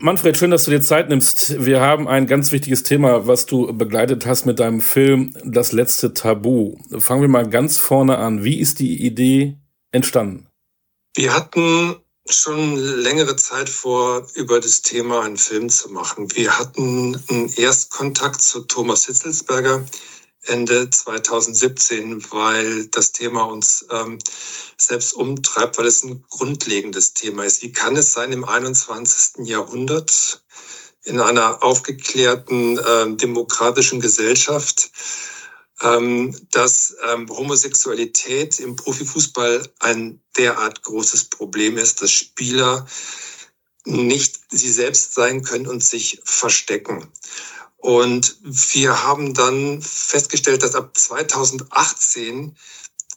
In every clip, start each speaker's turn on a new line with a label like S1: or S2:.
S1: Manfred, schön, dass du dir Zeit nimmst. Wir haben ein ganz wichtiges Thema, was du begleitet hast mit deinem Film Das letzte Tabu. Fangen wir mal ganz vorne an. Wie ist die Idee entstanden?
S2: Wir hatten schon längere Zeit vor, über das Thema einen Film zu machen. Wir hatten einen Erstkontakt zu Thomas Hitzelsberger, Ende 2017, weil das Thema uns ähm, selbst umtreibt, weil es ein grundlegendes Thema ist. Wie kann es sein im 21. Jahrhundert in einer aufgeklärten äh, demokratischen Gesellschaft, ähm, dass ähm, Homosexualität im Profifußball ein derart großes Problem ist, dass Spieler nicht sie selbst sein können und sich verstecken. Und wir haben dann festgestellt, dass ab 2018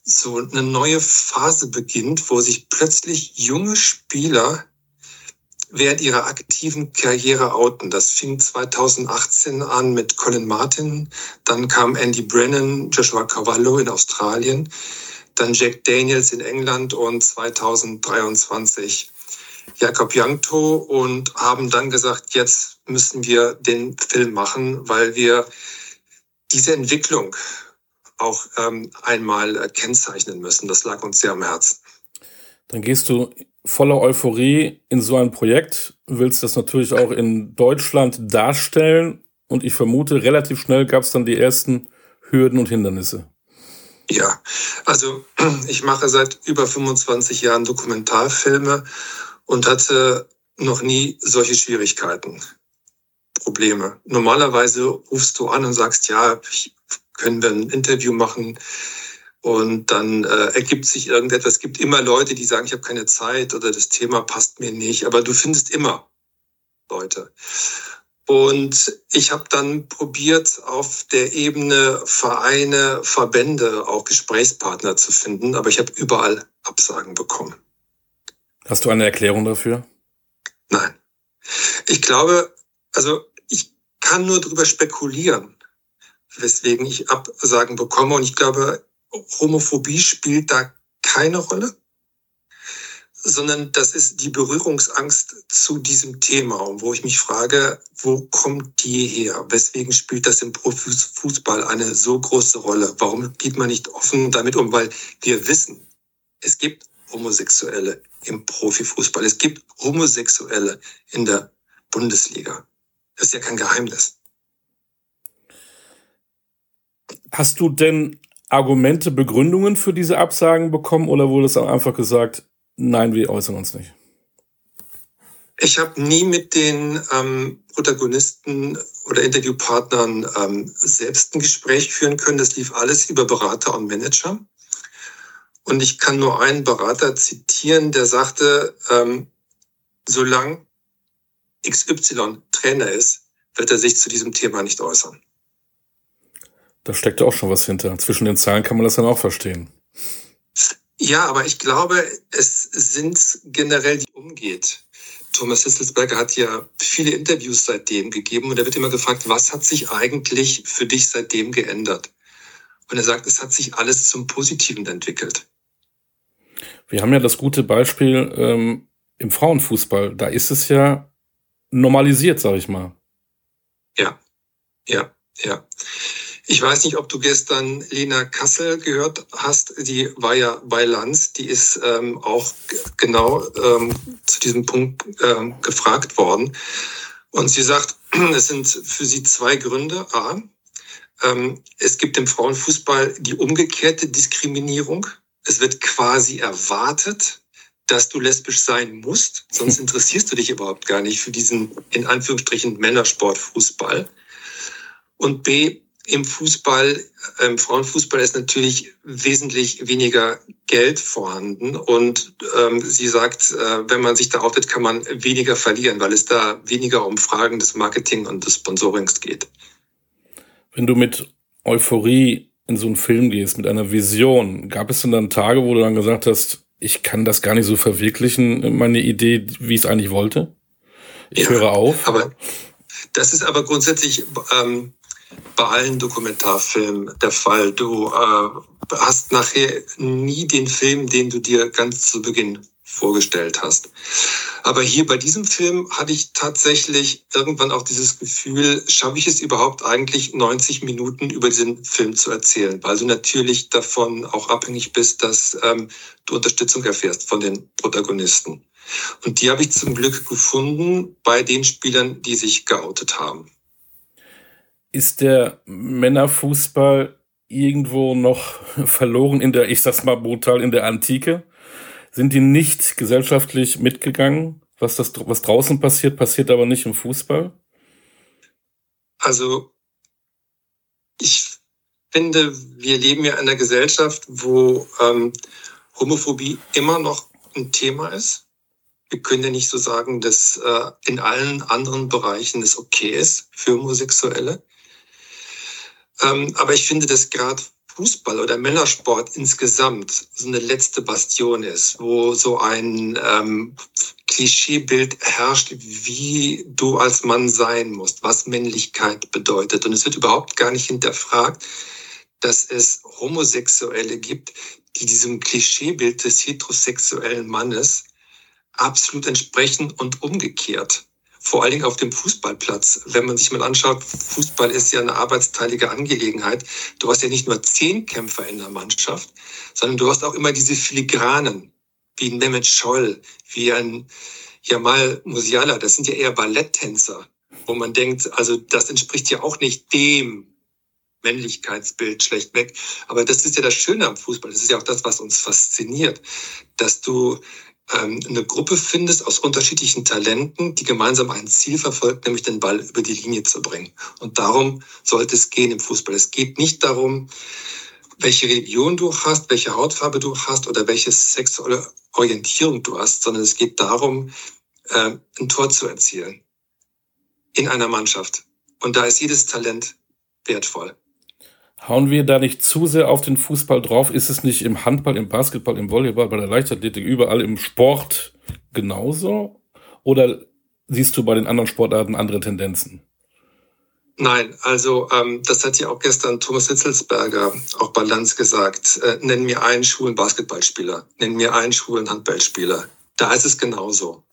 S2: so eine neue Phase beginnt, wo sich plötzlich junge Spieler während ihrer aktiven Karriere outen. Das fing 2018 an mit Colin Martin, dann kam Andy Brennan, Joshua Cavallo in Australien, dann Jack Daniels in England und 2023 Jakob Jankto und haben dann gesagt, jetzt müssen wir den Film machen, weil wir diese Entwicklung auch ähm, einmal kennzeichnen müssen. Das lag uns sehr am Herzen.
S1: Dann gehst du voller Euphorie in so ein Projekt, willst das natürlich auch in Deutschland darstellen und ich vermute, relativ schnell gab es dann die ersten Hürden und Hindernisse.
S2: Ja, also ich mache seit über 25 Jahren Dokumentarfilme und hatte noch nie solche Schwierigkeiten, Probleme. Normalerweise rufst du an und sagst, ja, können wir ein Interview machen und dann äh, ergibt sich irgendetwas. Es gibt immer Leute, die sagen, ich habe keine Zeit oder das Thema passt mir nicht, aber du findest immer Leute. Und ich habe dann probiert, auf der Ebene Vereine, Verbände, auch Gesprächspartner zu finden, aber ich habe überall Absagen bekommen.
S1: Hast du eine Erklärung dafür?
S2: Nein. Ich glaube, also ich kann nur darüber spekulieren, weswegen ich Absagen bekomme. Und ich glaube, Homophobie spielt da keine Rolle, sondern das ist die Berührungsangst zu diesem Thema. Wo ich mich frage, wo kommt die her? Weswegen spielt das im Profifußball eine so große Rolle? Warum geht man nicht offen damit um? Weil wir wissen, es gibt Homosexuelle im Profifußball. Es gibt Homosexuelle in der Bundesliga. Das ist ja kein Geheimnis.
S1: Hast du denn Argumente, Begründungen für diese Absagen bekommen oder wurde es einfach gesagt, nein, wir äußern uns nicht?
S2: Ich habe nie mit den ähm, Protagonisten oder Interviewpartnern ähm, selbst ein Gespräch führen können. Das lief alles über Berater und Manager. Und ich kann nur einen Berater zitieren, der sagte, ähm, solange XY Trainer ist, wird er sich zu diesem Thema nicht äußern.
S1: Da steckt auch schon was hinter. Zwischen den Zahlen kann man das dann auch verstehen.
S2: Ja, aber ich glaube, es sind generell, die umgeht. Thomas Hitzelsberger hat ja viele Interviews seitdem gegeben und er wird immer gefragt, was hat sich eigentlich für dich seitdem geändert? Und er sagt, es hat sich alles zum Positiven entwickelt.
S1: Wir haben ja das gute Beispiel ähm, im Frauenfußball. Da ist es ja normalisiert, sag ich mal.
S2: Ja, ja, ja. Ich weiß nicht, ob du gestern Lena Kassel gehört hast. Die war ja bei Lanz. Die ist ähm, auch genau ähm, zu diesem Punkt ähm, gefragt worden. Und sie sagt, es sind für sie zwei Gründe. A, es gibt im Frauenfußball die umgekehrte Diskriminierung. Es wird quasi erwartet, dass du lesbisch sein musst, sonst interessierst du dich überhaupt gar nicht für diesen in Anführungsstrichen Männersport Fußball. Und B, im Fußball, im Frauenfußball ist natürlich wesentlich weniger Geld vorhanden und ähm, sie sagt, äh, wenn man sich da auftritt, kann man weniger verlieren, weil es da weniger um Fragen des Marketing und des Sponsorings geht.
S1: Wenn du mit Euphorie in so einen Film gehst, mit einer Vision, gab es denn dann Tage, wo du dann gesagt hast, ich kann das gar nicht so verwirklichen, meine Idee, wie ich es eigentlich wollte? Ich ja, höre auf.
S2: Aber das ist aber grundsätzlich ähm, bei allen Dokumentarfilmen der Fall. Du äh, hast nachher nie den Film, den du dir ganz zu Beginn vorgestellt hast. Aber hier bei diesem Film hatte ich tatsächlich irgendwann auch dieses Gefühl, schaffe ich es überhaupt eigentlich 90 Minuten über diesen Film zu erzählen, weil du natürlich davon auch abhängig bist, dass ähm, du Unterstützung erfährst von den Protagonisten. Und die habe ich zum Glück gefunden bei den Spielern, die sich geoutet haben.
S1: Ist der Männerfußball irgendwo noch verloren in der, ich sag's mal brutal, in der Antike? Sind die nicht gesellschaftlich mitgegangen. Was, das, was draußen passiert, passiert aber nicht im Fußball?
S2: Also, ich finde, wir leben ja in einer Gesellschaft, wo ähm, Homophobie immer noch ein Thema ist. Wir können ja nicht so sagen, dass äh, in allen anderen Bereichen es okay ist für Homosexuelle. Ähm, aber ich finde, dass gerade Fußball oder Männersport insgesamt so eine letzte Bastion ist, wo so ein ähm, Klischeebild herrscht, wie du als Mann sein musst, was Männlichkeit bedeutet. Und es wird überhaupt gar nicht hinterfragt, dass es Homosexuelle gibt, die diesem Klischeebild des heterosexuellen Mannes absolut entsprechen und umgekehrt vor allen Dingen auf dem Fußballplatz. Wenn man sich mal anschaut, Fußball ist ja eine arbeitsteilige Angelegenheit. Du hast ja nicht nur zehn Kämpfer in der Mannschaft, sondern du hast auch immer diese Filigranen, wie ein Scholl, wie ein Jamal Musiala. Das sind ja eher Balletttänzer, wo man denkt, also das entspricht ja auch nicht dem Männlichkeitsbild schlechtweg. Aber das ist ja das Schöne am Fußball. Das ist ja auch das, was uns fasziniert, dass du eine Gruppe findest aus unterschiedlichen Talenten, die gemeinsam ein Ziel verfolgt, nämlich den Ball über die Linie zu bringen. Und darum sollte es gehen im Fußball. Es geht nicht darum, welche Religion du hast, welche Hautfarbe du hast oder welche sexuelle Orientierung du hast, sondern es geht darum, äh, ein Tor zu erzielen in einer Mannschaft. Und da ist jedes Talent wertvoll.
S1: Hauen wir da nicht zu sehr auf den Fußball drauf? Ist es nicht im Handball, im Basketball, im Volleyball, bei der Leichtathletik, überall im Sport genauso? Oder siehst du bei den anderen Sportarten andere Tendenzen?
S2: Nein, also ähm, das hat ja auch gestern Thomas Hitzelsberger auch bei Lanz gesagt. Äh, nenn mir einen schwulen Basketballspieler, nenn mir einen schwulen Handballspieler. Da ist es genauso.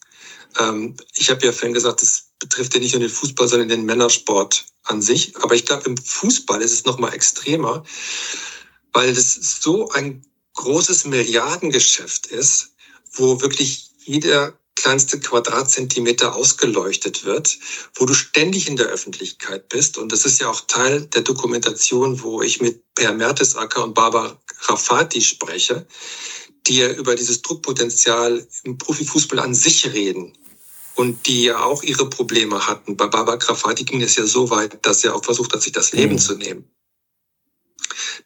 S2: Ähm, ich habe ja vorhin gesagt, es betrifft ja nicht nur den Fußball, sondern den Männersport an sich. Aber ich glaube, im Fußball ist es noch mal extremer, weil es so ein großes Milliardengeschäft ist, wo wirklich jeder kleinste Quadratzentimeter ausgeleuchtet wird, wo du ständig in der Öffentlichkeit bist. Und das ist ja auch Teil der Dokumentation, wo ich mit Per Mertesacker und Barbara Rafati spreche, die ja über dieses Druckpotenzial im Profifußball an sich reden und die ja auch ihre Probleme hatten. Bei Barbara Grafati ging es ja so weit, dass er auch versucht hat, sich das Leben mhm. zu nehmen.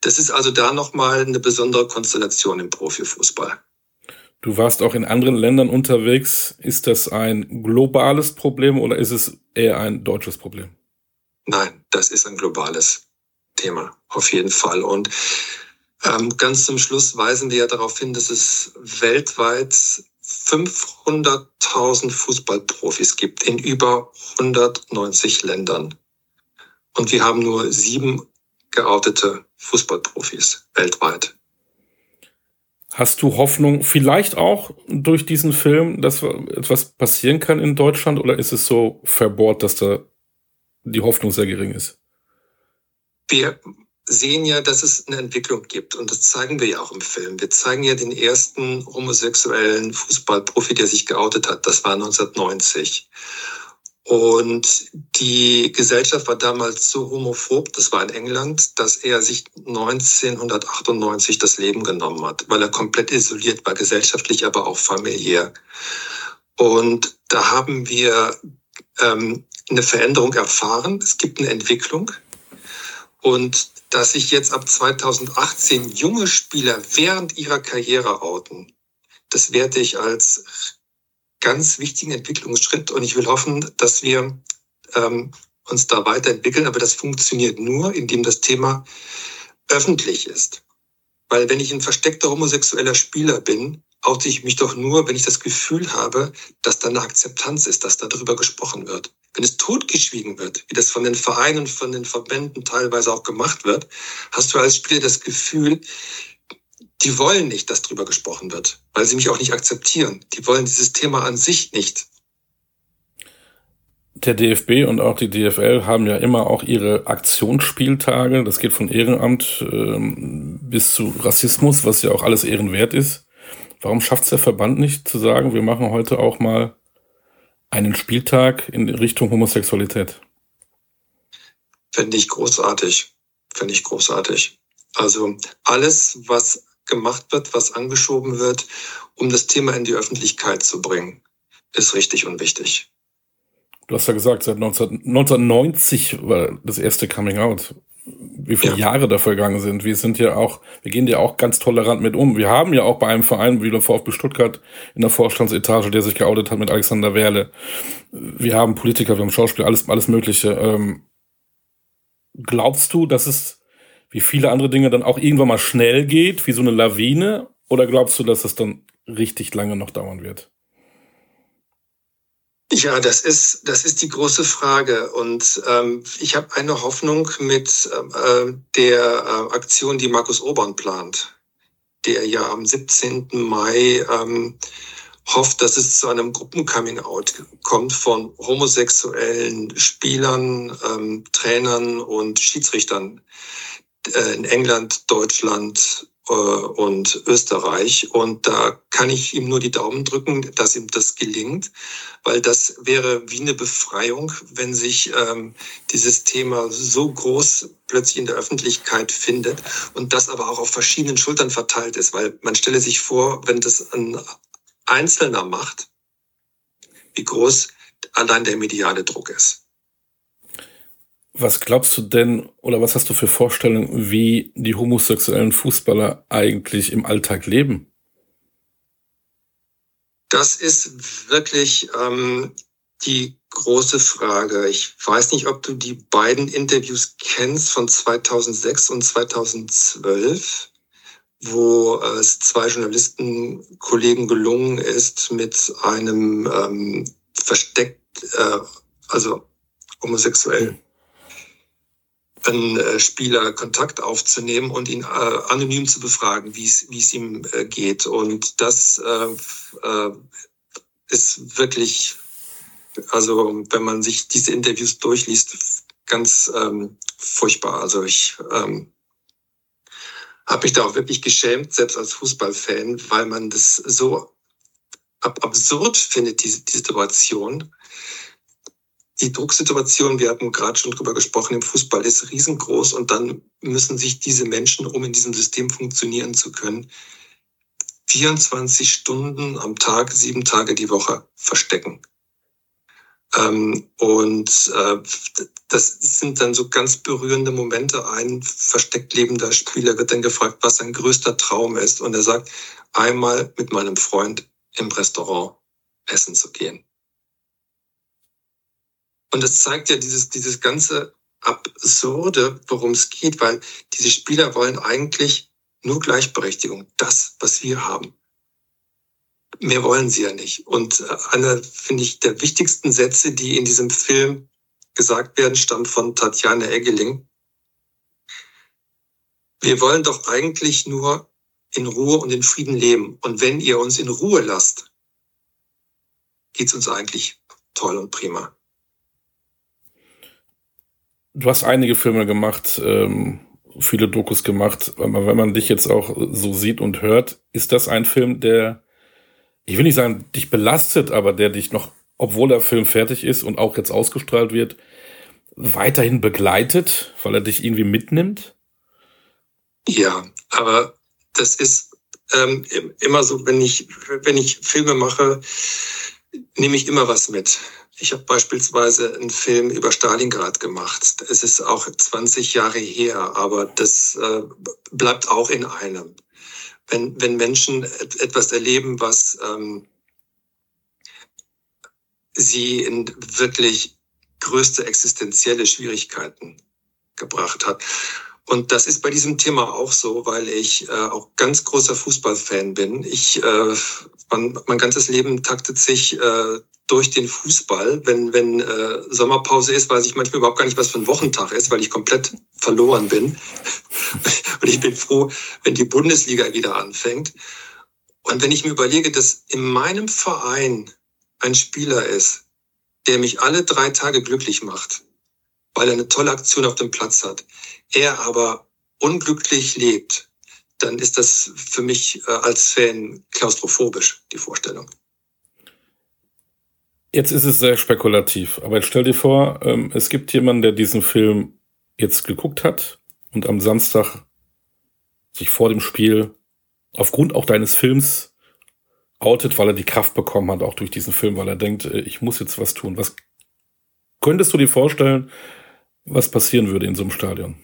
S2: Das ist also da nochmal eine besondere Konstellation im Profifußball.
S1: Du warst auch in anderen Ländern unterwegs. Ist das ein globales Problem oder ist es eher ein deutsches Problem?
S2: Nein, das ist ein globales Thema, auf jeden Fall. Und ähm, ganz zum Schluss weisen wir ja darauf hin, dass es weltweit 500.000 Fußballprofis gibt in über 190 Ländern. Und wir haben nur sieben geoutete Fußballprofis weltweit.
S1: Hast du Hoffnung, vielleicht auch durch diesen Film, dass etwas passieren kann in Deutschland, oder ist es so verbohrt, dass da die Hoffnung sehr gering ist?
S2: Wir sehen ja, dass es eine Entwicklung gibt. Und das zeigen wir ja auch im Film. Wir zeigen ja den ersten homosexuellen Fußballprofi, der sich geoutet hat. Das war 1990. Und die Gesellschaft war damals so homophob, das war in England, dass er sich 1998 das Leben genommen hat, weil er komplett isoliert war, gesellschaftlich, aber auch familiär. Und da haben wir ähm, eine Veränderung erfahren. Es gibt eine Entwicklung. Und dass sich jetzt ab 2018 junge Spieler während ihrer Karriere outen, das werte ich als ganz wichtigen Entwicklungsschritt und ich will hoffen, dass wir ähm, uns da weiterentwickeln. Aber das funktioniert nur, indem das Thema öffentlich ist. Weil wenn ich ein versteckter homosexueller Spieler bin, oute ich mich doch nur, wenn ich das Gefühl habe, dass da eine Akzeptanz ist, dass da darüber gesprochen wird. Wenn es totgeschwiegen wird, wie das von den Vereinen, von den Verbänden teilweise auch gemacht wird, hast du als Spieler das Gefühl, die wollen nicht, dass drüber gesprochen wird, weil sie mich auch nicht akzeptieren. Die wollen dieses Thema an sich nicht.
S1: Der DFB und auch die DFL haben ja immer auch ihre Aktionsspieltage. Das geht von Ehrenamt ähm, bis zu Rassismus, was ja auch alles ehrenwert ist. Warum schafft es der Verband nicht zu sagen, wir machen heute auch mal einen Spieltag in Richtung Homosexualität?
S2: Finde ich großartig. Finde ich großartig. Also alles, was gemacht wird, was angeschoben wird, um das Thema in die Öffentlichkeit zu bringen, ist richtig und wichtig.
S1: Du hast ja gesagt, seit 19, 1990 war das erste Coming Out. Wie viele ja. Jahre da vergangen sind. Wir sind ja auch, wir gehen ja auch ganz tolerant mit um. Wir haben ja auch bei einem Verein wie der VfB Stuttgart in der Vorstandsetage, der sich geoutet hat mit Alexander Werle. Wir haben Politiker, wir haben Schauspieler, alles, alles Mögliche. Ähm, glaubst du, dass es wie viele andere Dinge dann auch irgendwann mal schnell geht, wie so eine Lawine? Oder glaubst du, dass es dann richtig lange noch dauern wird?
S2: Ja, das ist, das ist die große Frage. Und ähm, ich habe eine Hoffnung mit äh, der äh, Aktion, die Markus Obern plant, der ja am 17. Mai ähm, hofft, dass es zu einem Gruppen-Coming-out kommt von homosexuellen Spielern, ähm, Trainern und Schiedsrichtern äh, in England, Deutschland und Österreich. Und da kann ich ihm nur die Daumen drücken, dass ihm das gelingt, weil das wäre wie eine Befreiung, wenn sich ähm, dieses Thema so groß plötzlich in der Öffentlichkeit findet und das aber auch auf verschiedenen Schultern verteilt ist, weil man stelle sich vor, wenn das ein Einzelner macht, wie groß allein der mediale Druck ist.
S1: Was glaubst du denn oder was hast du für Vorstellungen, wie die homosexuellen Fußballer eigentlich im Alltag leben?
S2: Das ist wirklich ähm, die große Frage. Ich weiß nicht, ob du die beiden Interviews kennst von 2006 und 2012, wo es zwei Journalistenkollegen gelungen ist, mit einem ähm, versteckt, äh, also homosexuell einen äh, Spieler Kontakt aufzunehmen und ihn äh, anonym zu befragen, wie es ihm äh, geht. Und das äh, äh, ist wirklich, also wenn man sich diese Interviews durchliest, ganz ähm, furchtbar. Also ich ähm, habe mich da auch wirklich geschämt, selbst als Fußballfan, weil man das so ab absurd findet, diese, die Situation die Drucksituation, wir hatten gerade schon drüber gesprochen, im Fußball ist riesengroß und dann müssen sich diese Menschen, um in diesem System funktionieren zu können, 24 Stunden am Tag, sieben Tage die Woche verstecken. Ähm, und äh, das sind dann so ganz berührende Momente. Ein versteckt lebender Spieler wird dann gefragt, was sein größter Traum ist. Und er sagt, einmal mit meinem Freund im Restaurant essen zu gehen. Und das zeigt ja dieses, dieses ganze Absurde, worum es geht, weil diese Spieler wollen eigentlich nur Gleichberechtigung, das, was wir haben. Mehr wollen sie ja nicht. Und äh, einer, finde ich, der wichtigsten Sätze, die in diesem Film gesagt werden, stammt von Tatjana Eggeling. Wir wollen doch eigentlich nur in Ruhe und in Frieden leben. Und wenn ihr uns in Ruhe lasst, geht's uns eigentlich toll und prima.
S1: Du hast einige Filme gemacht, ähm, viele Dokus gemacht, aber wenn man dich jetzt auch so sieht und hört, ist das ein Film, der, ich will nicht sagen, dich belastet, aber der dich noch, obwohl der Film fertig ist und auch jetzt ausgestrahlt wird, weiterhin begleitet, weil er dich irgendwie mitnimmt?
S2: Ja, aber das ist ähm, immer so, wenn ich, wenn ich Filme mache, nehme ich immer was mit. Ich habe beispielsweise einen Film über Stalingrad gemacht. Es ist auch 20 Jahre her, aber das äh, bleibt auch in einem. Wenn, wenn Menschen etwas erleben, was ähm, sie in wirklich größte existenzielle Schwierigkeiten gebracht hat. Und das ist bei diesem Thema auch so, weil ich äh, auch ganz großer Fußballfan bin. Ich, äh, mein, mein ganzes Leben taktet sich äh, durch den Fußball. Wenn, wenn äh, Sommerpause ist, weiß ich manchmal überhaupt gar nicht, was für ein Wochentag ist, weil ich komplett verloren bin. Und ich bin froh, wenn die Bundesliga wieder anfängt. Und wenn ich mir überlege, dass in meinem Verein ein Spieler ist, der mich alle drei Tage glücklich macht, weil er eine tolle Aktion auf dem Platz hat, er aber unglücklich lebt, dann ist das für mich äh, als Fan klaustrophobisch, die Vorstellung.
S1: Jetzt ist es sehr spekulativ, aber jetzt stell dir vor, ähm, es gibt jemanden, der diesen Film jetzt geguckt hat und am Samstag sich vor dem Spiel aufgrund auch deines Films outet, weil er die Kraft bekommen hat, auch durch diesen Film, weil er denkt, äh, ich muss jetzt was tun. Was könntest du dir vorstellen, was passieren würde in so einem Stadion?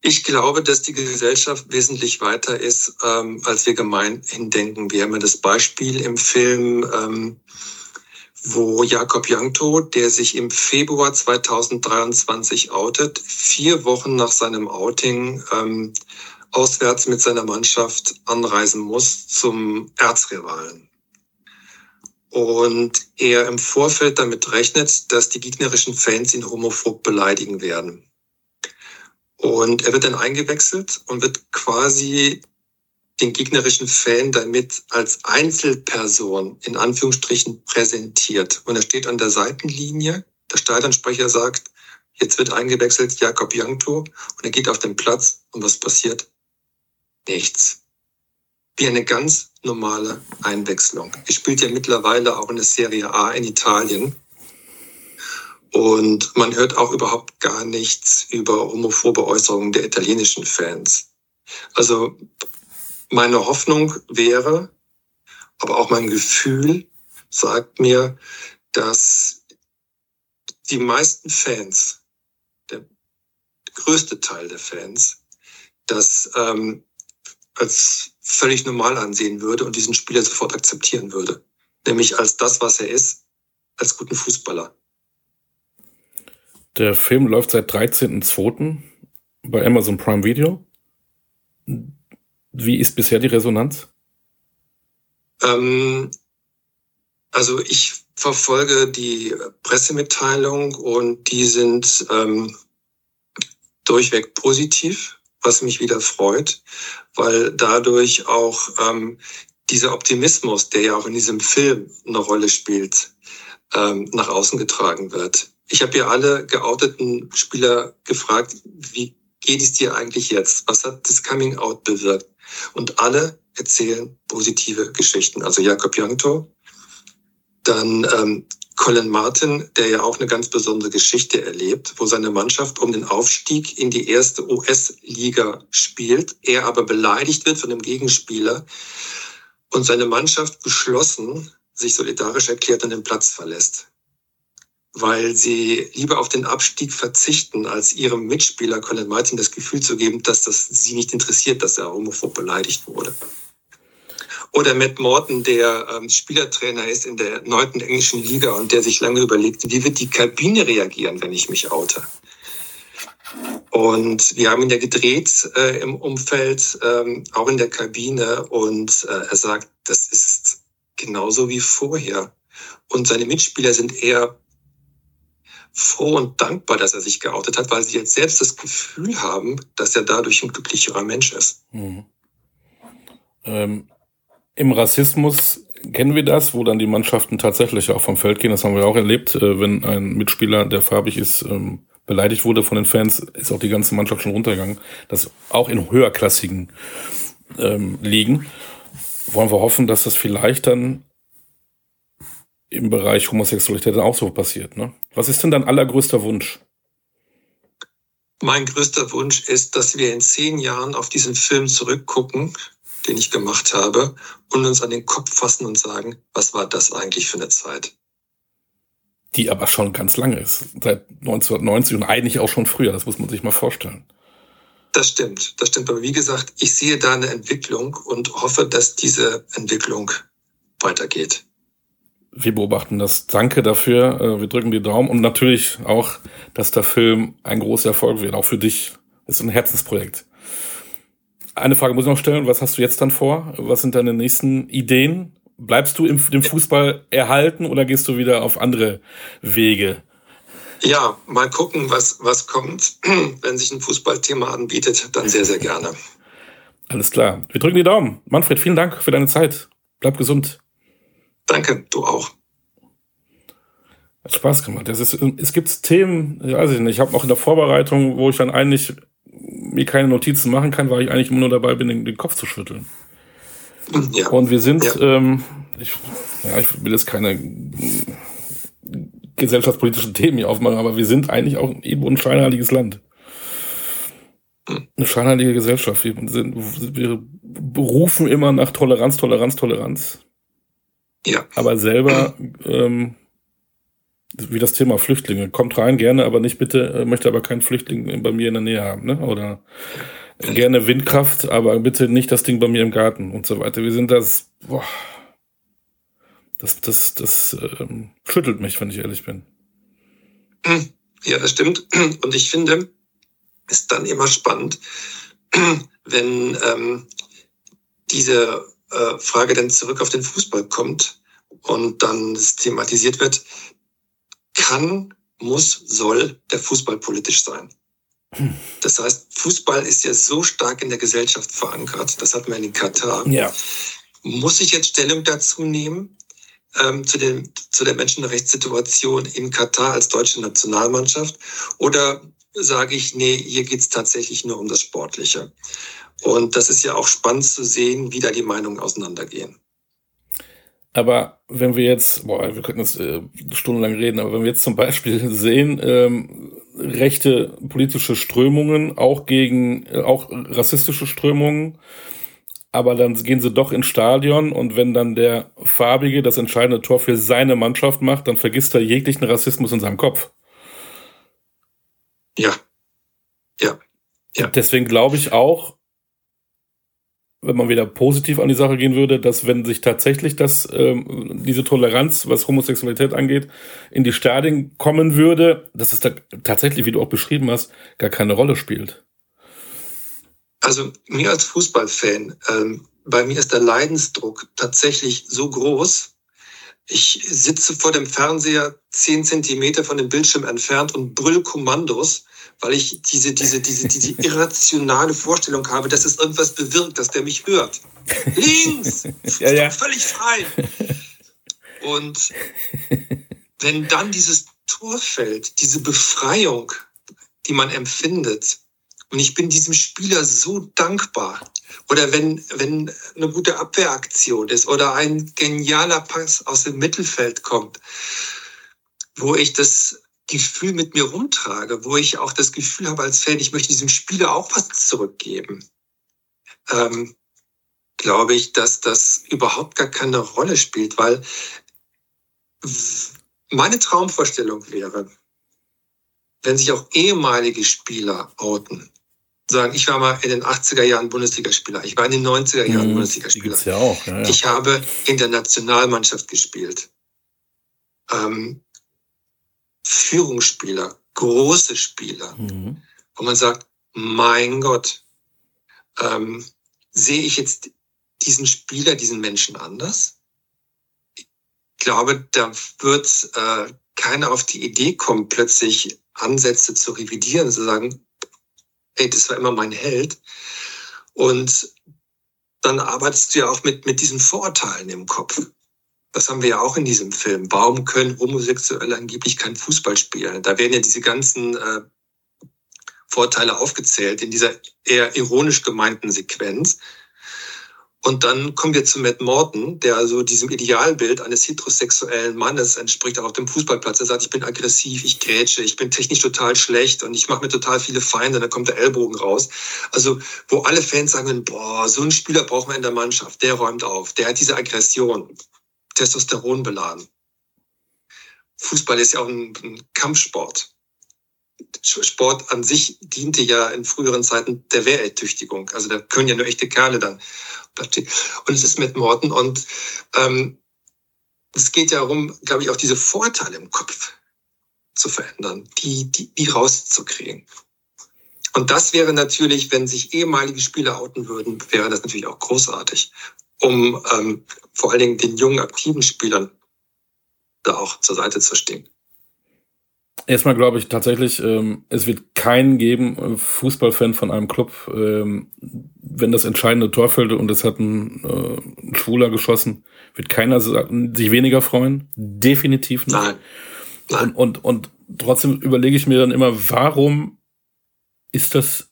S2: Ich glaube, dass die Gesellschaft wesentlich weiter ist, ähm, als wir gemeinhin denken. Wir haben ja das Beispiel im Film, ähm, wo Jakob Jankto, der sich im Februar 2023 outet, vier Wochen nach seinem Outing ähm, auswärts mit seiner Mannschaft anreisen muss zum Erzrivalen. Und er im Vorfeld damit rechnet, dass die gegnerischen Fans ihn homophob beleidigen werden. Und er wird dann eingewechselt und wird quasi den gegnerischen Fan damit als Einzelperson in Anführungsstrichen präsentiert. Und er steht an der Seitenlinie. Der Stadionsprecher sagt, jetzt wird eingewechselt Jakob Jankto und er geht auf den Platz und was passiert? Nichts. Wie eine ganz normale Einwechslung. Er spielt ja mittlerweile auch in der Serie A in Italien. Und man hört auch überhaupt gar nichts über homophobe Äußerungen der italienischen Fans. Also meine Hoffnung wäre, aber auch mein Gefühl sagt mir, dass die meisten Fans, der größte Teil der Fans, das ähm, als völlig normal ansehen würde und diesen Spieler sofort akzeptieren würde. Nämlich als das, was er ist, als guten Fußballer.
S1: Der Film läuft seit 13.02. bei Amazon Prime Video. Wie ist bisher die Resonanz?
S2: Ähm, also ich verfolge die Pressemitteilung und die sind ähm, durchweg positiv, was mich wieder freut, weil dadurch auch ähm, dieser Optimismus, der ja auch in diesem Film eine Rolle spielt, ähm, nach außen getragen wird. Ich habe ja alle geouteten Spieler gefragt, wie geht es dir eigentlich jetzt? Was hat das Coming Out bewirkt? Und alle erzählen positive Geschichten. Also Jakob Jankto, dann ähm, Colin Martin, der ja auch eine ganz besondere Geschichte erlebt, wo seine Mannschaft um den Aufstieg in die erste US-Liga spielt, er aber beleidigt wird von dem Gegenspieler und seine Mannschaft geschlossen sich solidarisch erklärt und den Platz verlässt weil sie lieber auf den Abstieg verzichten, als ihrem Mitspieler Colin Martin das Gefühl zu geben, dass das sie nicht interessiert, dass er homophob beleidigt wurde. Oder Matt Morton, der ähm, Spielertrainer ist in der neunten englischen Liga und der sich lange überlegt, wie wird die Kabine reagieren, wenn ich mich oute. Und wir haben ihn ja gedreht äh, im Umfeld, ähm, auch in der Kabine. Und äh, er sagt, das ist genauso wie vorher. Und seine Mitspieler sind eher froh und dankbar, dass er sich geoutet hat, weil sie jetzt selbst das Gefühl haben, dass er dadurch ein glücklicherer Mensch ist. Mhm.
S1: Ähm, Im Rassismus kennen wir das, wo dann die Mannschaften tatsächlich auch vom Feld gehen. Das haben wir auch erlebt, äh, wenn ein Mitspieler, der farbig ist, ähm, beleidigt wurde von den Fans, ist auch die ganze Mannschaft schon runtergegangen. Das auch in höherklassigen ähm, Ligen. Wollen wir hoffen, dass das vielleicht dann im Bereich Homosexualität auch so passiert. Ne? Was ist denn dein allergrößter Wunsch?
S2: Mein größter Wunsch ist, dass wir in zehn Jahren auf diesen Film zurückgucken, den ich gemacht habe, und uns an den Kopf fassen und sagen, was war das eigentlich für eine Zeit?
S1: Die aber schon ganz lange ist. Seit 1990 und eigentlich auch schon früher. Das muss man sich mal vorstellen.
S2: Das stimmt, das stimmt. Aber wie gesagt, ich sehe da eine Entwicklung und hoffe, dass diese Entwicklung weitergeht
S1: wir beobachten das. Danke dafür. Äh, wir drücken die Daumen und natürlich auch, dass der Film ein großer Erfolg wird. Auch für dich. Ist ein Herzensprojekt. Eine Frage muss ich noch stellen. Was hast du jetzt dann vor? Was sind deine nächsten Ideen? bleibst du im, dem Fußball erhalten oder gehst du wieder auf andere Wege?
S2: Ja, mal gucken, was, was kommt. Wenn sich ein Fußballthema anbietet, dann sehr, sehr gerne.
S1: Alles klar. Wir drücken die Daumen. Manfred, vielen Dank für deine Zeit. Bleib gesund.
S2: Danke, du auch.
S1: Hat Spaß gemacht. Es, ist, es gibt Themen, weiß ich nicht, ich habe auch in der Vorbereitung, wo ich dann eigentlich mir keine Notizen machen kann, weil ich eigentlich immer nur dabei bin, den, den Kopf zu schütteln. Ja. Und wir sind, ja. ähm, ich, ja, ich will jetzt keine gesellschaftspolitischen Themen hier aufmachen, aber wir sind eigentlich auch irgendwo ein scheinheiliges Land. Eine scheinheilige Gesellschaft. Wir, sind, wir berufen immer nach Toleranz, Toleranz, Toleranz. Ja. Aber selber, ähm, wie das Thema Flüchtlinge, kommt rein gerne, aber nicht bitte, äh, möchte aber keinen Flüchtling bei mir in der Nähe haben, ne? Oder gerne Windkraft, aber bitte nicht das Ding bei mir im Garten und so weiter. Wir sind das, boah, das, das, das ähm, schüttelt mich, wenn ich ehrlich bin.
S2: Ja, das stimmt. Und ich finde, ist dann immer spannend, wenn ähm, diese äh, Frage dann zurück auf den Fußball kommt und dann thematisiert wird, kann, muss, soll der Fußball politisch sein. Das heißt, Fußball ist ja so stark in der Gesellschaft verankert, das hat man in Katar. Ja. Muss ich jetzt Stellung dazu nehmen? ähm, zu, den, zu der Menschenrechtssituation in Katar als deutsche Nationalmannschaft? Oder sage ich, nee, hier geht's tatsächlich nur um das Sportliche? Und das ist ja auch spannend zu sehen, wie da die Meinungen auseinandergehen.
S1: Aber wenn wir jetzt, boah, wir könnten jetzt äh, stundenlang reden, aber wenn wir jetzt zum Beispiel sehen, ähm, rechte politische Strömungen, auch gegen, äh, auch rassistische Strömungen, aber dann gehen sie doch ins Stadion und wenn dann der Farbige das entscheidende Tor für seine Mannschaft macht, dann vergisst er jeglichen Rassismus in seinem Kopf.
S2: Ja. Ja.
S1: Ja. Deswegen glaube ich auch, wenn man wieder positiv an die Sache gehen würde, dass wenn sich tatsächlich das, ähm, diese Toleranz, was Homosexualität angeht, in die Stadien kommen würde, dass es da tatsächlich, wie du auch beschrieben hast, gar keine Rolle spielt.
S2: Also mir als Fußballfan, ähm, bei mir ist der Leidensdruck tatsächlich so groß. Ich sitze vor dem Fernseher zehn Zentimeter von dem Bildschirm entfernt und brüll Kommandos, weil ich diese, diese, diese, diese irrationale Vorstellung habe, dass es irgendwas bewirkt, dass der mich hört. Links! ja, ja. Völlig frei. Und wenn dann dieses Tor fällt, diese Befreiung, die man empfindet, und ich bin diesem Spieler so dankbar. Oder wenn, wenn eine gute Abwehraktion ist oder ein genialer Pass aus dem Mittelfeld kommt, wo ich das Gefühl mit mir rumtrage, wo ich auch das Gefühl habe als Fan, ich möchte diesem Spieler auch was zurückgeben, ähm, glaube ich, dass das überhaupt gar keine Rolle spielt, weil meine Traumvorstellung wäre, wenn sich auch ehemalige Spieler outen, sagen, ich war mal in den 80er Jahren Bundesligaspieler, ich war in den 90er Jahren mhm, Bundesligaspieler. Ja auch, ja, ja. Ich habe in der Nationalmannschaft gespielt. Ähm, Führungsspieler, große Spieler, mhm. wo man sagt, mein Gott, ähm, sehe ich jetzt diesen Spieler, diesen Menschen anders? Ich glaube, da wird äh, keiner auf die Idee kommen, plötzlich Ansätze zu revidieren, zu sagen, ey, das war immer mein Held. Und dann arbeitest du ja auch mit, mit diesen Vorurteilen im Kopf. Das haben wir ja auch in diesem Film. Warum können Homosexuelle angeblich kein Fußball spielen? Da werden ja diese ganzen äh, Vorteile aufgezählt in dieser eher ironisch gemeinten Sequenz. Und dann kommen wir zu Matt Morton, der also diesem Idealbild eines heterosexuellen Mannes entspricht, auch auf dem Fußballplatz. Er sagt, ich bin aggressiv, ich grätsche, ich bin technisch total schlecht und ich mache mir total viele Feinde, dann kommt der Ellbogen raus. Also, wo alle Fans sagen, boah, so einen Spieler brauchen wir in der Mannschaft, der räumt auf, der hat diese Aggression, Testosteron beladen. Fußball ist ja auch ein, ein Kampfsport. Sport an sich diente ja in früheren Zeiten der Wehrertüchtigung. Also da können ja nur echte Kerle dann. Und es ist mit Morten und ähm, es geht ja darum, glaube ich, auch diese Vorteile im Kopf zu verändern, die, die, die rauszukriegen. Und das wäre natürlich, wenn sich ehemalige Spieler outen würden, wäre das natürlich auch großartig. Um ähm, vor allen Dingen den jungen, aktiven Spielern da auch zur Seite zu stehen.
S1: Erstmal glaube ich tatsächlich, ähm, es wird keinen geben, äh, Fußballfan von einem Club, ähm, wenn das entscheidende Tor fällt und es hat ein, äh, ein Schwuler geschossen, wird keiner sich weniger freuen. Definitiv nicht. Nein. Nein. Und, und, und trotzdem überlege ich mir dann immer, warum ist das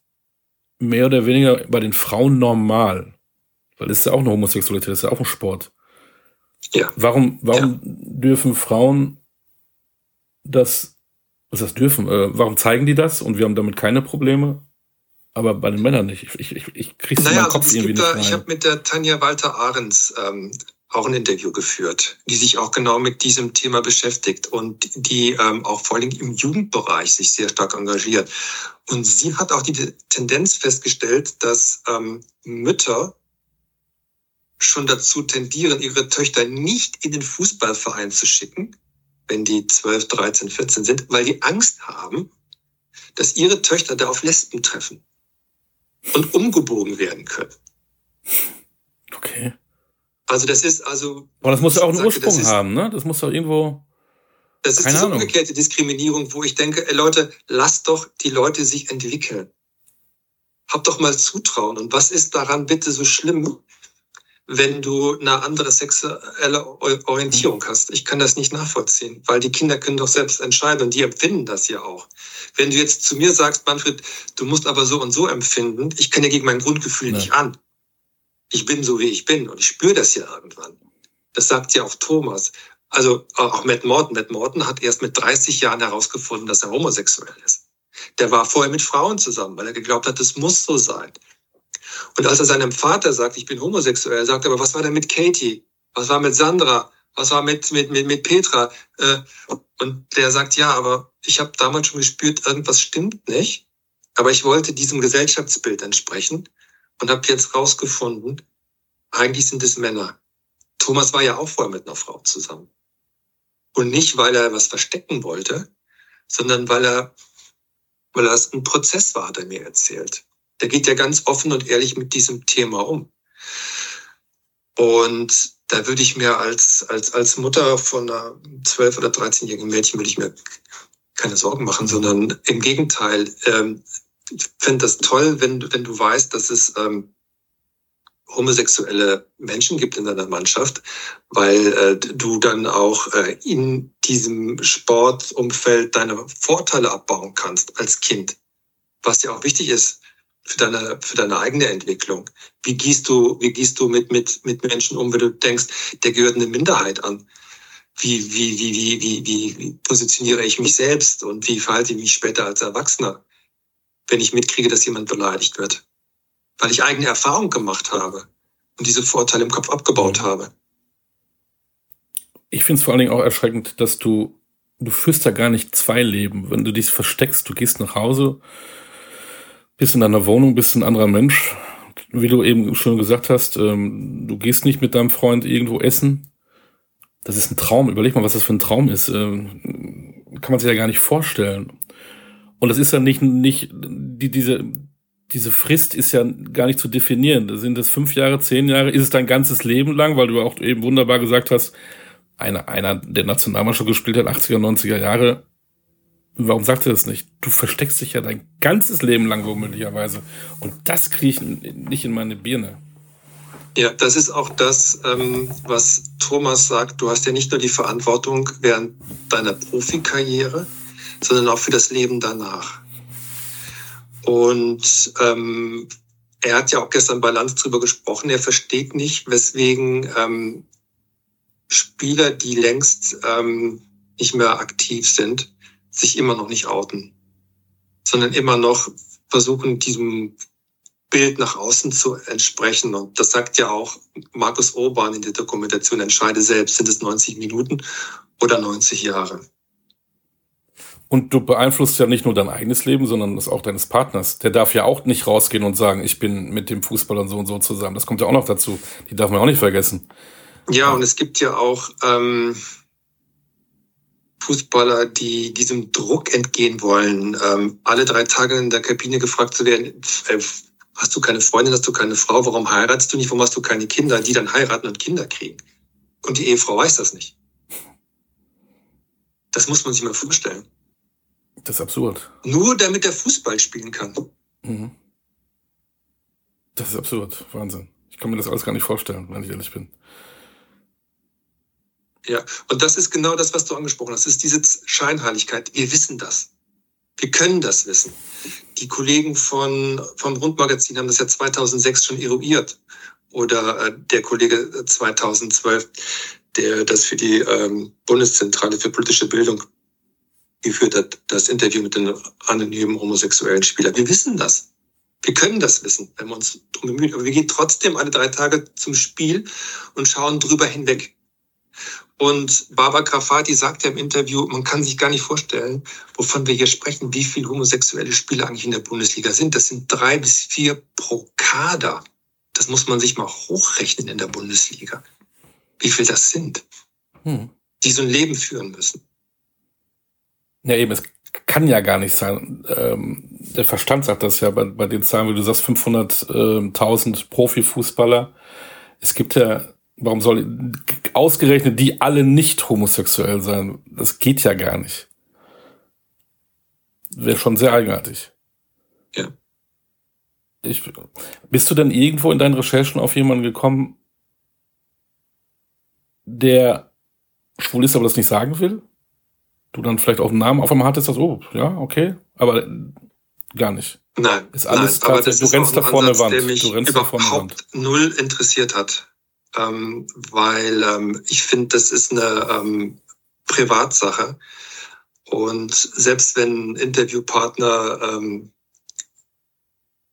S1: mehr oder weniger bei den Frauen normal? Weil es ist ja auch eine Homosexualität, das ist ja auch ein Sport. Ja. Warum, warum ja. dürfen Frauen das was das dürfen. Äh, warum zeigen die das und wir haben damit keine Probleme? Aber bei den Männern nicht. Ich, ich, ich krieg's naja, in meinen Kopf
S2: also irgendwie da, nicht Ich habe mit der Tanja Walter Ahrens ähm, auch ein Interview geführt, die sich auch genau mit diesem Thema beschäftigt und die ähm, auch vor allem im Jugendbereich sich sehr stark engagiert. Und sie hat auch die Tendenz festgestellt, dass ähm, Mütter schon dazu tendieren, ihre Töchter nicht in den Fußballverein zu schicken, wenn die 12, 13, 14 sind, weil die Angst haben, dass ihre Töchter da auf Lesben treffen und umgebogen werden können.
S1: Okay.
S2: Also das ist also.
S1: Aber das muss ja auch einen Ursprung ist, haben, ne? Das muss doch irgendwo.
S2: Das ist diese umgekehrte Diskriminierung, wo ich denke, ey Leute, lasst doch die Leute sich entwickeln. Habt doch mal Zutrauen. Und was ist daran bitte so schlimm, wenn du eine andere sexuelle Orientierung hast. Ich kann das nicht nachvollziehen, weil die Kinder können doch selbst entscheiden und die empfinden das ja auch. Wenn du jetzt zu mir sagst, Manfred, du musst aber so und so empfinden, ich kann ja gegen mein Grundgefühl ja. nicht an. Ich bin so, wie ich bin und ich spüre das ja irgendwann. Das sagt ja auch Thomas. Also auch Matt Morton. Matt Morton hat erst mit 30 Jahren herausgefunden, dass er homosexuell ist. Der war vorher mit Frauen zusammen, weil er geglaubt hat, es muss so sein. Und als er seinem Vater sagt, ich bin homosexuell, sagt er, aber was war denn mit Katie? Was war mit Sandra? Was war mit, mit, mit, mit Petra? Äh, und der sagt, ja, aber ich habe damals schon gespürt, irgendwas stimmt nicht. Aber ich wollte diesem Gesellschaftsbild entsprechen und habe jetzt rausgefunden, eigentlich sind es Männer. Thomas war ja auch vorher mit einer Frau zusammen. Und nicht, weil er was verstecken wollte, sondern weil er, weil er ein Prozess war, hat er mir erzählt der geht ja ganz offen und ehrlich mit diesem Thema um. Und da würde ich mir als, als, als Mutter von einer 12- oder 13-jährigen Mädchen würde ich mir keine Sorgen machen, sondern im Gegenteil, ähm, ich finde das toll, wenn, wenn du weißt, dass es ähm, homosexuelle Menschen gibt in deiner Mannschaft, weil äh, du dann auch äh, in diesem Sportumfeld deine Vorteile abbauen kannst als Kind, was ja auch wichtig ist für deine, für deine eigene Entwicklung? Wie gehst du, wie gehst du mit, mit, mit Menschen um, wenn du denkst, der gehört eine Minderheit an? Wie, wie, wie, wie, wie, wie, positioniere ich mich selbst und wie verhalte ich mich später als Erwachsener, wenn ich mitkriege, dass jemand beleidigt wird? Weil ich eigene Erfahrung gemacht habe und diese Vorteile im Kopf abgebaut habe.
S1: Ich finde es vor allen Dingen auch erschreckend, dass du, du führst da gar nicht zwei Leben. Wenn du dich versteckst, du gehst nach Hause bist in deiner Wohnung, bist ein anderer Mensch. Wie du eben schon gesagt hast, ähm, du gehst nicht mit deinem Freund irgendwo essen. Das ist ein Traum. Überleg mal, was das für ein Traum ist. Ähm, kann man sich ja gar nicht vorstellen. Und das ist ja nicht, nicht, die, diese, diese Frist ist ja gar nicht zu definieren. Sind es fünf Jahre, zehn Jahre? Ist es dein ganzes Leben lang? Weil du auch eben wunderbar gesagt hast, einer, einer, der Nationalmannschaft gespielt hat, 80er, 90er Jahre, Warum sagt er das nicht? Du versteckst dich ja dein ganzes Leben lang womöglicherweise. Und das kriege ich nicht in meine Birne.
S2: Ja, das ist auch das, ähm, was Thomas sagt. Du hast ja nicht nur die Verantwortung während deiner Profikarriere, sondern auch für das Leben danach. Und ähm, er hat ja auch gestern bei Lanz drüber gesprochen. Er versteht nicht, weswegen ähm, Spieler, die längst ähm, nicht mehr aktiv sind, sich immer noch nicht outen, sondern immer noch versuchen, diesem Bild nach außen zu entsprechen. Und das sagt ja auch Markus Urban in der Dokumentation, entscheide selbst, sind es 90 Minuten oder 90 Jahre.
S1: Und du beeinflusst ja nicht nur dein eigenes Leben, sondern das auch deines Partners. Der darf ja auch nicht rausgehen und sagen, ich bin mit dem Fußballer so und so zusammen. Das kommt ja auch noch dazu. Die darf man auch nicht vergessen.
S2: Ja, und es gibt ja auch ähm, Fußballer, die diesem Druck entgehen wollen, ähm, alle drei Tage in der Kabine gefragt zu werden, äh, Hast du keine Freundin, hast du keine Frau, warum heiratest du nicht, warum hast du keine Kinder, die dann heiraten und Kinder kriegen? Und die Ehefrau weiß das nicht. Das muss man sich mal vorstellen.
S1: Das ist absurd.
S2: Nur damit er Fußball spielen kann.
S1: Mhm. Das ist absurd. Wahnsinn. Ich kann mir das alles gar nicht vorstellen, wenn ich ehrlich bin.
S2: Ja, und das ist genau das, was du angesprochen hast. Das ist diese Scheinheiligkeit. Wir wissen das. Wir können das wissen. Die Kollegen von, vom Rundmagazin haben das ja 2006 schon eruiert. Oder äh, der Kollege 2012, der das für die ähm, Bundeszentrale für politische Bildung geführt hat, das Interview mit den anonymen homosexuellen Spielern. Wir wissen das. Wir können das wissen, wenn wir uns darum bemühen. Aber wir gehen trotzdem alle drei Tage zum Spiel und schauen drüber hinweg. Und Barbara Grafati sagt ja im Interview, man kann sich gar nicht vorstellen, wovon wir hier sprechen, wie viele homosexuelle Spieler eigentlich in der Bundesliga sind. Das sind drei bis vier pro Kader. Das muss man sich mal hochrechnen in der Bundesliga. Wie viel das sind, hm. die so ein Leben führen müssen.
S1: Ja, eben, es kann ja gar nicht sein. Ähm, der Verstand sagt das ja bei, bei den Zahlen, wie du sagst, 500.000 ähm, Profifußballer. Es gibt ja, warum soll ausgerechnet die alle nicht homosexuell sein? Das geht ja gar nicht. Wäre schon sehr eigenartig.
S2: Ja.
S1: Ich, bist du denn irgendwo in deinen Recherchen auf jemanden gekommen, der schwul ist, aber das nicht sagen will? Du dann vielleicht auch einen Namen auf einmal hattest, das, oh, ja, okay, aber gar nicht.
S2: Nein,
S1: ist alles
S2: nein, aber das
S1: du rennst da vorne Wand.
S2: Der mich
S1: du rennst
S2: überhaupt
S1: da vorne Wand.
S2: null interessiert hat, ähm, weil ähm, ich finde, das ist eine ähm, Privatsache. Und selbst wenn ein Interviewpartner ähm,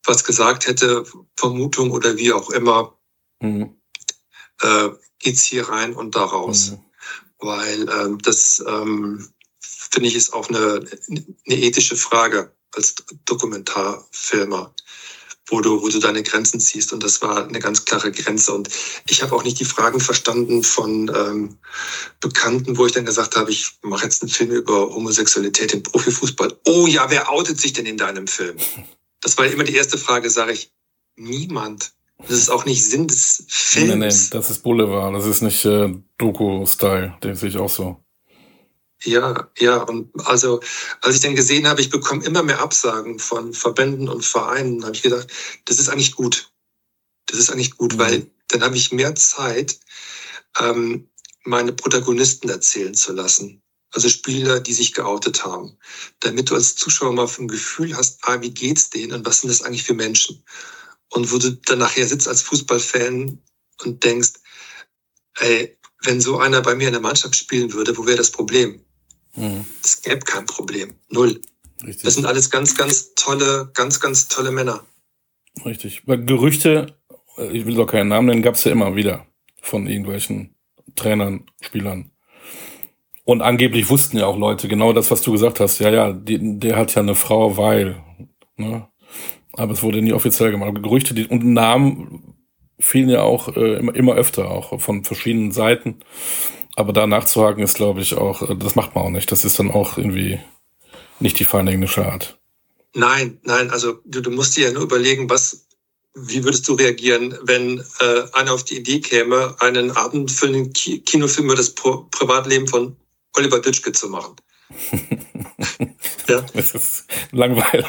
S2: was gesagt hätte, Vermutung oder wie auch immer, mhm. äh, geht's hier rein und da raus. Mhm. Weil ähm, das ähm, finde ich ist auch eine, eine ethische Frage als Dokumentarfilmer, wo du, wo du deine Grenzen ziehst. Und das war eine ganz klare Grenze. Und ich habe auch nicht die Fragen verstanden von ähm, Bekannten, wo ich dann gesagt habe, ich mache jetzt einen Film über Homosexualität im Profifußball. Oh ja, wer outet sich denn in deinem Film? Das war immer die erste Frage, sage ich, niemand. Das ist auch nicht Sinn des Films. Nee, nee,
S1: das ist Boulevard, das ist nicht äh, Doku-Style, den sehe ich auch so.
S2: Ja, ja, und also als ich dann gesehen habe, ich bekomme immer mehr Absagen von Verbänden und Vereinen, habe ich gedacht, das ist eigentlich gut. Das ist eigentlich gut, mhm. weil dann habe ich mehr Zeit, ähm, meine Protagonisten erzählen zu lassen. Also Spieler, die sich geoutet haben. Damit du als Zuschauer mal vom Gefühl hast, ah, wie geht's denen und was sind das eigentlich für Menschen? Und wo du dann nachher sitzt als Fußballfan und denkst, ey, wenn so einer bei mir in der Mannschaft spielen würde, wo wäre das Problem? Mhm. Es gäbe kein Problem. Null. Richtig. Das sind alles ganz, ganz tolle, ganz, ganz tolle Männer.
S1: Richtig. Weil Gerüchte, äh, ich will doch keinen Namen nennen, gab es ja immer wieder von irgendwelchen Trainern, Spielern. Und angeblich wussten ja auch Leute genau das, was du gesagt hast. Ja, ja, die, der hat ja eine Frau, weil. Ne? Aber es wurde nie offiziell gemacht. Gerüchte die, und Namen fielen ja auch äh, immer, immer öfter, auch von verschiedenen Seiten. Aber da nachzuhaken ist, glaube ich, auch, äh, das macht man auch nicht. Das ist dann auch irgendwie nicht die feine englische Art.
S2: Nein, nein, also du, du musst dir ja nur überlegen, was, wie würdest du reagieren, wenn äh, einer auf die Idee käme, einen abendfüllenden Ki Kinofilm über das Pro Privatleben von Oliver Ditschke zu machen?
S1: ja. Das ist langweilig.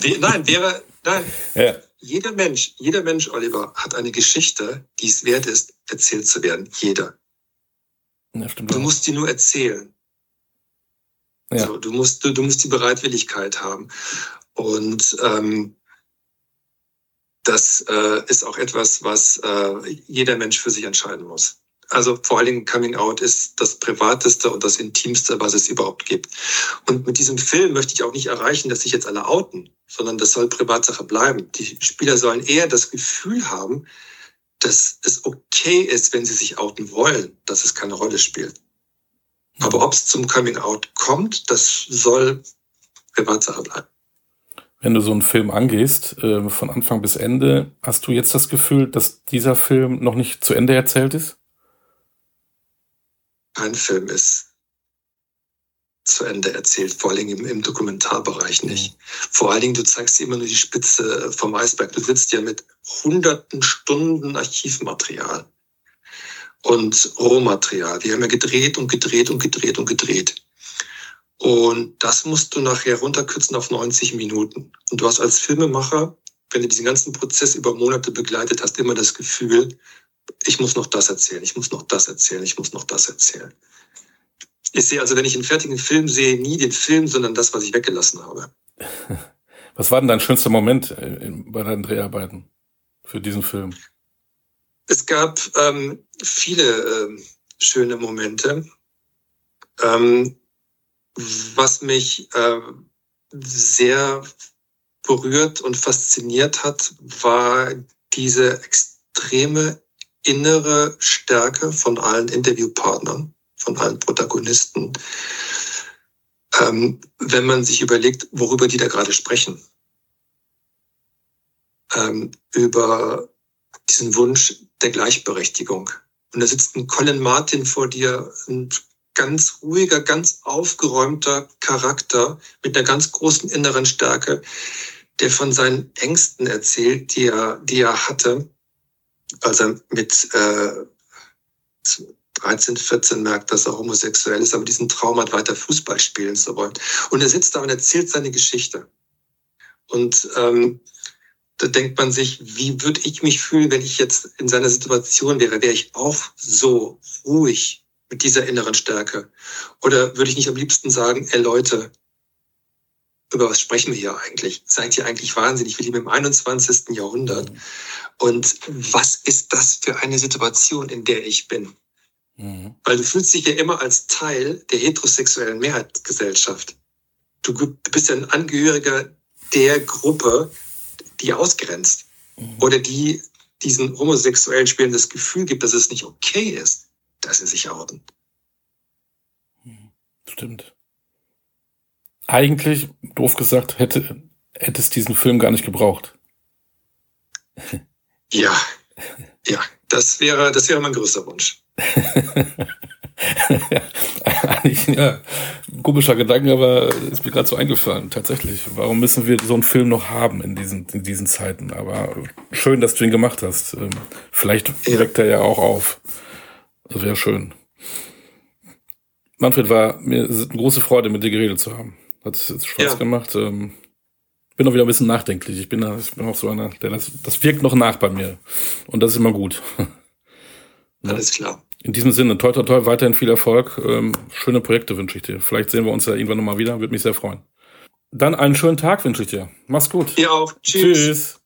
S2: Wie, nein, wäre, nein. Ja. Jeder Mensch, jeder Mensch, Oliver, hat eine Geschichte, die es wert ist, erzählt zu werden. Jeder.
S1: Ja, stimmt
S2: du musst die nur erzählen. Ja. Also, du, musst, du, du musst die Bereitwilligkeit haben. Und ähm, das äh, ist auch etwas, was äh, jeder Mensch für sich entscheiden muss. Also vor allen Dingen Coming Out ist das Privateste und das Intimste, was es überhaupt gibt. Und mit diesem Film möchte ich auch nicht erreichen, dass sich jetzt alle outen, sondern das soll Privatsache bleiben. Die Spieler sollen eher das Gefühl haben, dass es okay ist, wenn sie sich outen wollen, dass es keine Rolle spielt. Aber ob es zum Coming Out kommt, das soll Privatsache bleiben.
S1: Wenn du so einen Film angehst, äh, von Anfang bis Ende, hast du jetzt das Gefühl, dass dieser Film noch nicht zu Ende erzählt ist?
S2: Kein Film ist zu Ende erzählt, vor allen Dingen im, im Dokumentarbereich nicht. Mhm. Vor allen Dingen, du zeigst dir immer nur die Spitze vom Eisberg. Du sitzt ja mit hunderten Stunden Archivmaterial und Rohmaterial. Die haben ja gedreht und gedreht und gedreht und gedreht. Und das musst du nachher runterkürzen auf 90 Minuten. Und du hast als Filmemacher, wenn du diesen ganzen Prozess über Monate begleitet hast, immer das Gefühl, ich muss noch das erzählen, ich muss noch das erzählen, ich muss noch das erzählen. Ich sehe also, wenn ich einen fertigen Film sehe, nie den Film, sondern das, was ich weggelassen habe.
S1: Was war denn dein schönster Moment bei deinen Dreharbeiten für diesen Film?
S2: Es gab ähm, viele ähm, schöne Momente. Ähm, was mich äh, sehr berührt und fasziniert hat, war diese extreme innere Stärke von allen Interviewpartnern, von allen Protagonisten, ähm, wenn man sich überlegt, worüber die da gerade sprechen. Ähm, über diesen Wunsch der Gleichberechtigung. Und da sitzt ein Colin Martin vor dir, ein ganz ruhiger, ganz aufgeräumter Charakter mit einer ganz großen inneren Stärke, der von seinen Ängsten erzählt, die er, die er hatte, als er mit äh, 13, 14 merkt, dass er homosexuell ist, aber diesen Traum hat, weiter Fußball spielen zu wollen. Und er sitzt da und erzählt seine Geschichte. Und ähm, da denkt man sich, wie würde ich mich fühlen, wenn ich jetzt in seiner Situation wäre? Wäre ich auch so ruhig mit dieser inneren Stärke? Oder würde ich nicht am liebsten sagen, ey Leute, über was sprechen wir hier eigentlich? Seid ihr eigentlich wahnsinnig? Wir leben im 21. Jahrhundert. Mhm. Und was ist das für eine Situation, in der ich bin? Mhm. Weil du fühlst dich ja immer als Teil der heterosexuellen Mehrheitsgesellschaft. Du bist ja ein Angehöriger der Gruppe, die ausgrenzt. Mhm. Oder die diesen homosexuellen Spielen das Gefühl gibt, dass es nicht okay ist, dass sie sich outen.
S1: Mhm. Stimmt eigentlich, doof gesagt, hätte, hätte es diesen Film gar nicht gebraucht.
S2: Ja, ja, das wäre, das wäre mein größter Wunsch.
S1: Eigentlich, ja, komischer Gedanke, aber ist mir gerade so eingefallen, tatsächlich. Warum müssen wir so einen Film noch haben in diesen, in diesen Zeiten? Aber schön, dass du ihn gemacht hast. Ähm, vielleicht weckt er ja auch auf. Das wäre schön. Manfred, war mir eine große Freude, mit dir geredet zu haben. Hat Spaß ja. gemacht. Ähm, bin auch wieder ein bisschen nachdenklich. Ich bin, ich bin auch so einer, der das, das wirkt noch nach bei mir. Und das ist immer gut.
S2: Alles klar.
S1: In diesem Sinne, toi, toi, toi, weiterhin viel Erfolg. Ähm, schöne Projekte wünsche ich dir. Vielleicht sehen wir uns ja irgendwann nochmal wieder. Würde mich sehr freuen. Dann einen schönen Tag wünsche ich dir. Mach's gut.
S2: Dir auch. Tschüss. Tschüss.